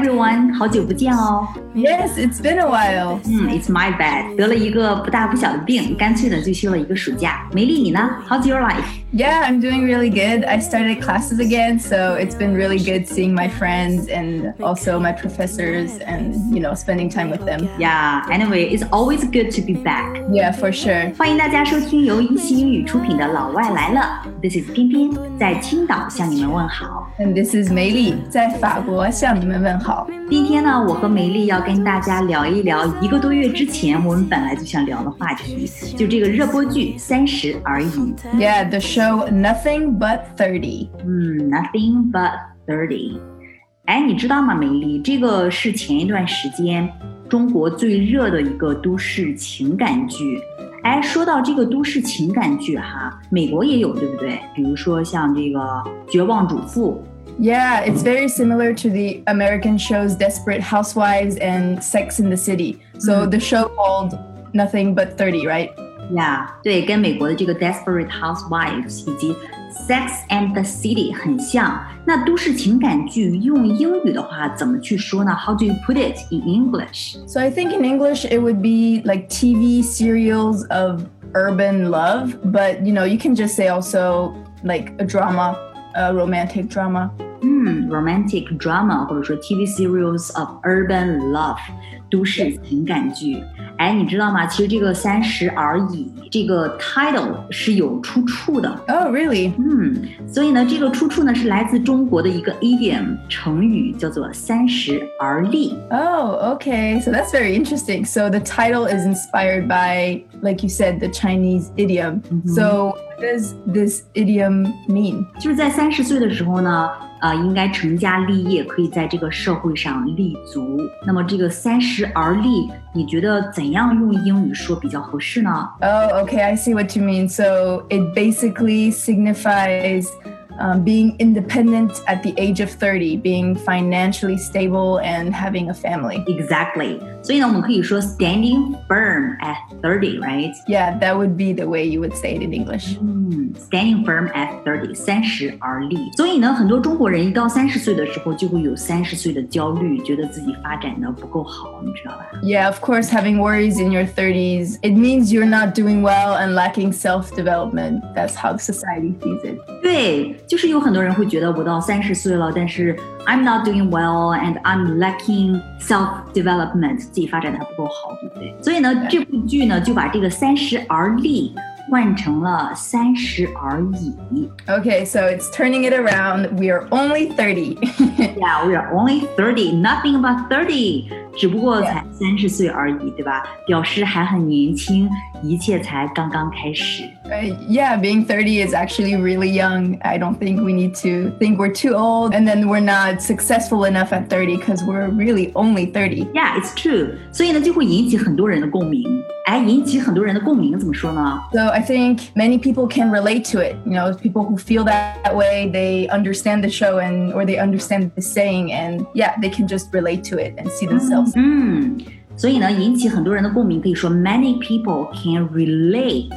everyone，好久不见哦。Yes, it's been a while. 嗯，It's my bad，得了一个不大不小的病，干脆呢就休了一个暑假。梅莉，你呢？How's your life? Yeah, I'm doing really good. I started classes again, so it's been really good seeing my friends and also my professors and you know spending time with them. Yeah. Anyway, it's always good to be back. Yeah, for sure. 欢迎大家收听由一席英语出品的《老外来了》，This is 翩翩在青岛向你们问好。and this is 梅莉，在法国向你们问好。今天呢，我和梅莉要跟大家聊一聊一个多月之前我们本来就想聊的话题，就这个热播剧《三十而已》。Yeah, the show Nothing But Thirty。嗯，Nothing But Thirty。哎，你知道吗，梅莉，这个是前一段时间中国最热的一个都市情感剧。哎，说到这个都市情感剧哈，美国也有，对不对？比如说像这个《绝望主妇》。Yeah, it's very similar to the American shows Desperate Housewives and Sex in the City. So the show called Nothing But 30, right? 呀对，跟美国的这个《Desperate Housewives》以及《Sex and the City》很像。那都市情感剧用英语的话怎么去说呢？How do you put it in English？ So I think in English it would be like TV serials of urban love, but you know, you can just say also like a drama, a romantic drama. 嗯，romantic drama 或者说 TV series of urban love，都市情感剧。哎，你知道吗？其实这个《三十而已》这个 title 是有出处的。 Oh, really? 嗯，所以呢，这个出处呢是来自中国的一个 idiom 成语，叫做“三十而立 Oh, okay. So that's very interesting. So the title is inspired by, like you said, the Chinese idiom. So what does this idiom mean? ”，就是在三十岁的时候呢， 呃，应该成家立业，可以在这个社会上立足。那么这个“三十而立”，你觉得怎样用英语说比较合适呢？Oh, okay. I see what you mean. So it basically signifies um, being independent at the age of 30, being financially stable and having a family. Exactly。所以呢，我们可以说 standing firm at thirty，right？ Yeah, that would be the way you would say it in English. 嗯，standing firm at thirty，三十而立。所以呢，很多中国人一到三十岁的时候，就会有三十岁的焦虑，觉得自己发展的不够好，你知道吧？ Yeah, of course, having worries in your 30s, it means you're not doing well and lacking self development. That's how society sees it. 对， 就是有很多人会觉得我到三十岁了，但是 I'm not doing well and I'm lacking self development，自己发展的还不够好，对不对？所以呢，这部剧呢就把这个三十而立换成了三十而已。 Okay, so it's turning it around. We are only 30. Yeah, we are only thirty, nothing but thirty，只不过才 三十岁而已，对吧？表示还很年轻，一切才刚刚开始。 Uh, yeah, being 30 is actually really young. I don't think we need to think we're too old and then we're not successful enough at 30 because we're really only 30. Yeah, it's true。所以呢，就会引起很多人的共鸣。哎，引起很多人的共鸣怎么说呢？ So I think many people can relate to it. You know, people who feel that, that way, they understand the show and or they understand the saying and yeah, they can just relate to it and see themselves. 嗯， 所以呢，引起很多人的共鸣，可以说 many people can relate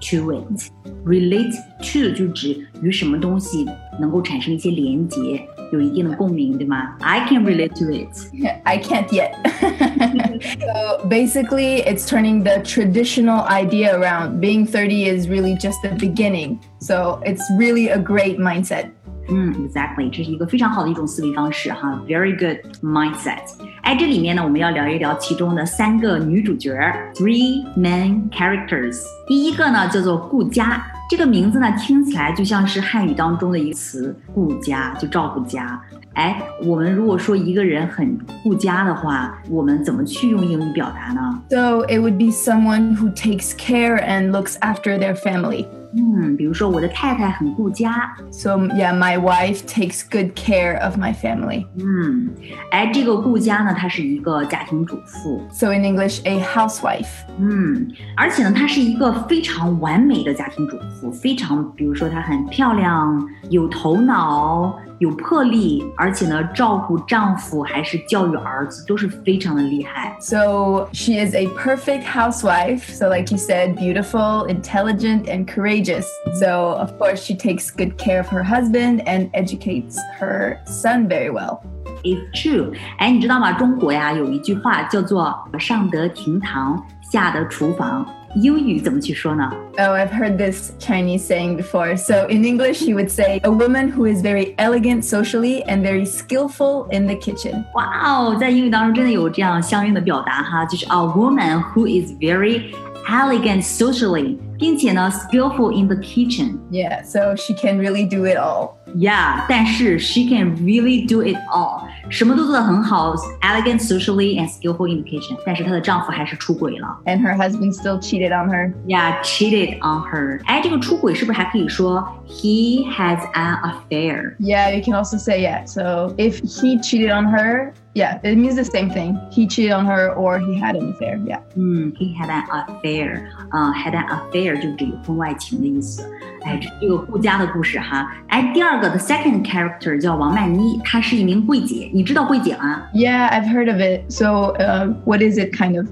to it。relate to 就指与什么东西能够产生一些连结，有一定的共鸣，对吗？I can relate to it。 I can't yet. so basically, it's turning the traditional idea around. Being 30 is really just the beginning. So it's really a great mindset. 嗯，exactly，这是一个非常好的一种思维方式哈，very good mindset。 哎，这里面呢，我们要聊一聊其中的三个女主角，three main characters。第一个呢叫做顾佳，这个名字呢听起来就像是汉语当中的一个词，顾家就照顾家。哎，我们如果说一个人很顾家的话，我们怎么去用英语表达呢？ So it would be someone who takes care and looks after their family. 嗯，比如说我的太太很顾家，So yeah, my wife takes good care of my family. 嗯，哎，这个顾家呢，她是一个家庭主妇，So in English, a housewife. 嗯，而且呢，她是一个非常完美的家庭主妇，非常，比如说她很漂亮，有头脑，有魄力，而且呢，照顾丈夫还是教育儿子，都是非常的厉害。 So she is a perfect housewife. So, like you said, beautiful, intelligent, and courageous. So, of course, she takes good care of her husband and educates her son very well. if true。哎，你知道吗？中国呀有一句话叫做“上得厅堂，下得厨房”。 英语怎么去说呢？ Oh, I've heard this Chinese saying before. So in English, you would say a woman who is very elegant socially and very skillful in the kitchen. 哇哦，在英语当中真的有这样相应的表达哈，就是 a woman who is very elegant socially，并且呢 skillful in the kitchen。 Yeah, so she can really do it all. Yeah，但是 she can really do it all，什么都做得很好，elegant socially and skillful in the kitchen。但是她的丈夫还是出轨了 And her husband still cheated on her. ，Yeah，cheated on her。哎，这个出轨是不是还可以说 he has an affair？ Yeah, you can also say yeah. So if he cheated on her, yeah, it means the same thing. He cheated on her or he had an affair. Yeah. 嗯，he had an affair，啊、h a d an affair 就指有婚外情的意思。哎，这是一个顾家的故事哈。哎，第二个 the second character 叫王曼妮，她是一名柜姐，你知道柜姐吗？ Yeah, I've heard of it. So uh, what is it kind of?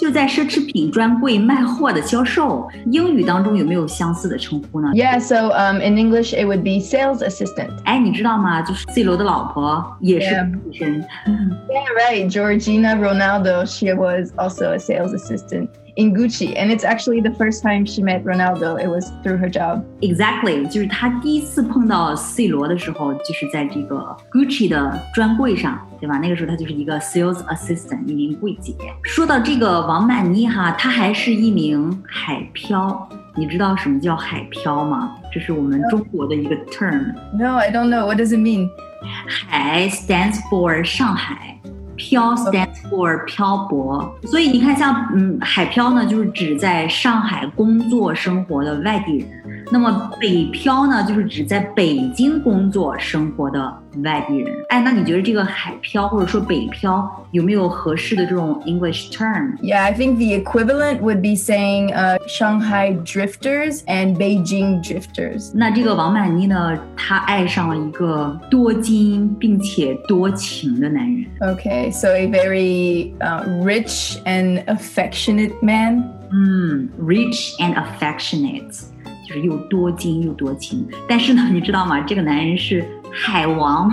就在奢侈品专柜卖货的销售。英语当中有没有相似的称呼呢？Yeah, so um, in English it would be sales assistant. 哎，你知道吗？就是 C 罗的老婆也是女生。Yeah, right. Georgina Ronaldo, she was also a sales assistant in Gucci. And it's actually the first time she met Ronaldo. It was through her job. Exactly，就是她第一次碰到 C 罗的时候，就是在这个 Gucci 的专柜上，对吧？那个时候她就是一个 sales assistant，一名柜姐。说到这个王曼妮哈，她还是一名海漂。你知道什么叫海漂吗？这是我们中国的一个 term。 No, I don't know. What does it mean? 海 stands for 上海， 漂 stands for 漂泊。所以你看像，嗯海漂呢，就是指在上海工作生活的外地人。那么北漂呢，就是指在北京工作生活的外地人。哎，那你觉得这个海漂或者说北漂有没有合适的这种 English term？ Yeah, I think the equivalent would be saying uh, Shanghai drifters and Beijing drifters. 那这个王曼妮呢，她爱上了一个多金并且多情的男人。 Okay, so a very uh, rich and affectionate man. 嗯，rich and affectionate，就是又多金又多情。但是呢，你知道吗？这个男人是 海王，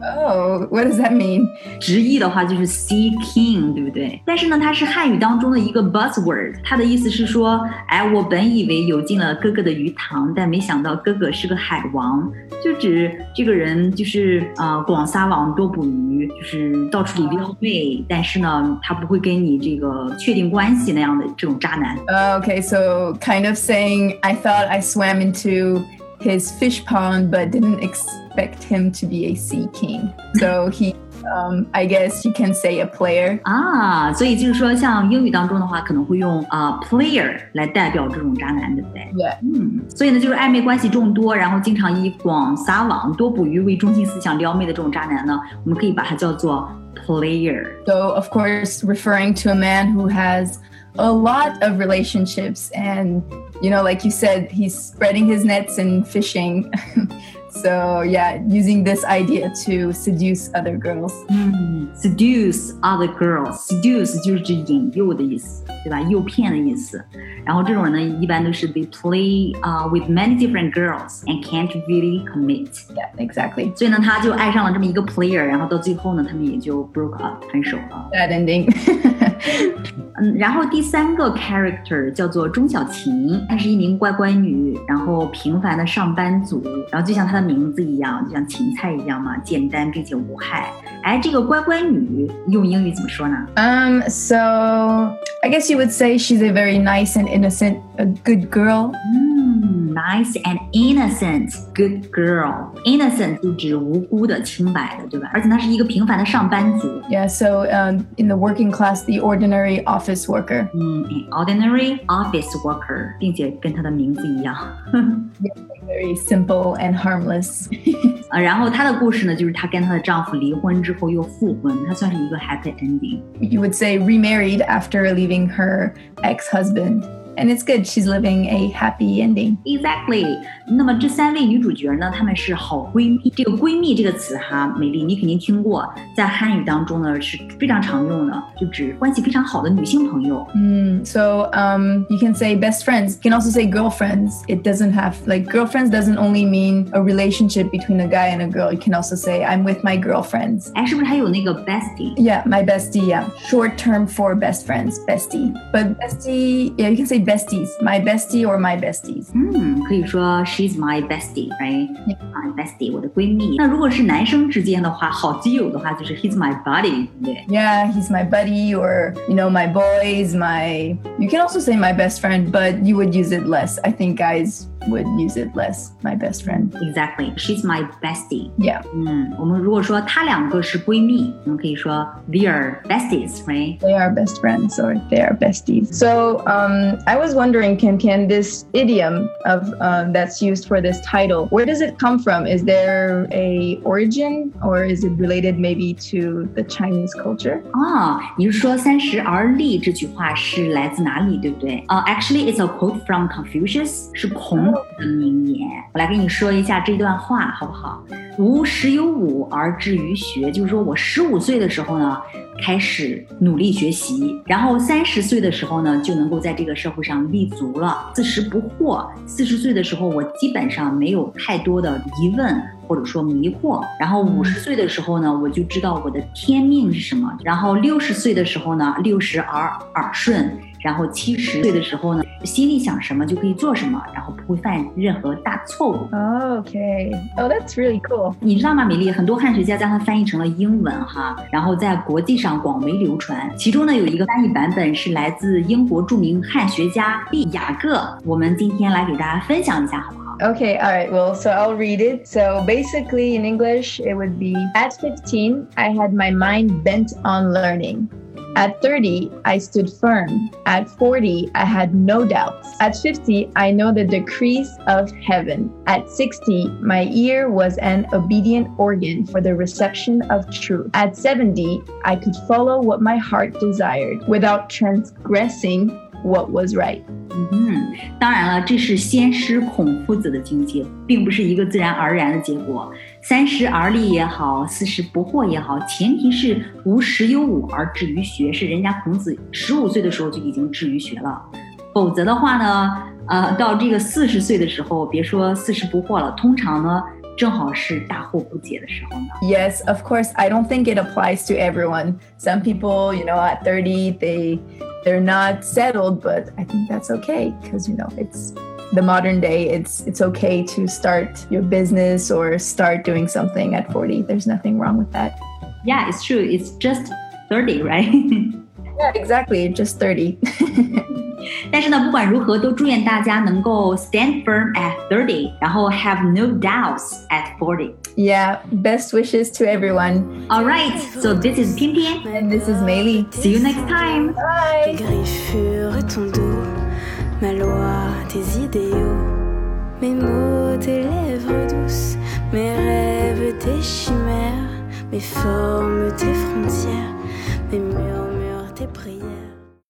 Oh, what does that mean? 直译的话就是 sea king，对不对？但是呢，它是汉语当中的一个 buzzword，它的意思是说，哎，我本以为游进了哥哥的鱼塘，但没想到哥哥是个海王，就指这个人就是呃广撒网多捕鱼，就是到处里撩妹，但是呢，他不会跟你这个确定关系那样的这种渣男。 Uh, okay, so kind of saying I thought I swam into his fish pond, but didn't expect him to be a sea king. So he, um, I guess you can say a player. 啊，所以就是说，像英语当中的话，可能会用啊、呃 player 来代表这种渣男，对不对？ Yeah. 嗯，所以呢，就是暧昧关系众多，然后经常以广撒网、多捕鱼为中心思想撩妹的这种渣男呢，我们可以把它叫做 player。 So, of course, referring to a man who has a lot of relationships and, you know, like you said, he's spreading his nets and fishing. so, yeah, using this idea to seduce other girls. 嗯，seduce other girls，seduce 就是指引诱的意思，对吧？诱骗的意思。然后这种人呢，一般都是 they play 啊、with many different girls and can't really commit。 Yeah, exactly. 所以呢，他就爱上了这么一个 player，然后到最后呢，他们也就 broke up 分手了。 That ending. 嗯，然后第三个 character 叫做钟晓芹，她是一名乖乖女，然后平凡的上班族，然后就像她的名字一样，就像芹菜一样嘛，简单并且无害。哎，这个乖乖女用英语怎么说呢？Um, so I guess you would say she's a very nice and innocent, a good girl. Mm ，nice and innocent, good girl。innocent 就指无辜的、清白的，对吧？而且她是一个平凡的上班族。 Yeah, so um, in the working class, the ordinary office worker. 嗯，ordinary office worker，并且跟她的名字一样。 Very simple and harmless. 啊，然后她的故事呢，就是她跟她的丈夫离婚之后又复婚，她算是一个 happy ending。 You would say remarried after leaving her ex husband. and it's good. She's living a happy ending. Exactly。那么这三位女主角呢，她们是好闺蜜。这个闺蜜这个词哈，美丽你肯定听过，在汉语当中呢是非常常用的，就指关系非常好的女性朋友。Mm, so um, you can say best friends. You can also say girlfriends. It doesn't have like girlfriends doesn't only mean a relationship between a guy and a girl. You can also say I'm with my girlfriends. 哎，是不是还有那个 bestie？ Yeah, my bestie. Yeah, short term for best friends, bestie. But bestie, yeah, you can say besties. My bestie or my besties. 嗯，可以说 she's my bestie，right？ Yeah. my bestie，我的闺蜜。那如果是男生之间的话，好基友的话就是 he's my buddy，对不对？ Yeah, he's my buddy, or you know, my boys, my. You can also say my best friend, but you would use it less. I think guys would use it less. My best friend. Exactly, she's my bestie。 Yeah, 嗯，我们如果说她两个是闺蜜，我们可以说 they're besties，right？ they are best friends, or they are besties. So, um, I was wondering, Kim Kim, this idiom of um, that's used for this title, where does it come from? Is there a origin, or is it related maybe to the Chinese culture? 啊，你是说“三十而立”这句话是来自哪里，对不对？呃、a c t u a l l y it's a quote from Confucius，是孔子 的名言。我来跟你说一下这段话，好不好？吾十有五而志于学，就是说我十五岁的时候呢，开始努力学习，然后三十岁的时候呢，就能够在这个社会上立足了。四十不惑，四十岁的时候，我基本上没有太多的疑问。或者说迷惑，然后五十岁的时候呢，我就知道我的天命是什么。然后六十岁的时候呢，六十而耳顺。然后七十岁的时候呢，心里想什么就可以做什么，然后不会犯任何大错误。Okay. Oh, that's really cool. 你知道吗，美丽？很多汉学家将它翻译成了英文哈，然后在国际上广为流传。其中呢，有一个翻译版本是来自英国著名汉学家毕雅各，我们今天来给大家分享一下，好不好？Okay, all right. Well, so I'll read it. So basically, in English, it would be At 15, I had my mind bent on learning. At 30, I stood firm. At 40, I had no doubts. At 50, I know the decrees of heaven. At 60, my ear was an obedient organ for the reception of truth. At 70, I could follow what my heart desired without transgressing what was right. 嗯，当然了，这是先师孔夫子的境界，并不是一个自然而然的结果。 三十而立也好，四十不惑也好，前提是无十有五而志于学，是人家孔子十五岁的时候就已经志于学了。否则的话呢，呃，到这个四十岁的时候，别说四十不惑了，通常呢，正好是大惑不解的时候呢。Yes, of course. I don't think it applies to everyone. Some people, you know, at 30, they they're not settled, but I think that's okay because you know, it's the modern day. It's it's okay to start your business or start doing something at 40. There's nothing wrong with that. Yeah, it's true. It's just thirty, right? Yeah, exactly. Just 30. 但是呢，不管如何，都祝愿大家能够 stand firm at thirty，然后 have no doubts at forty。 yeah, best wishes to everyone. All right, so this is 偏偏 And this is Meili. See you next time. Bye. Tes idéaux, mes mots, tes lèvres douces, mes rêves, tes chimères, mes formes, tes frontières, mes murmures, tes prières.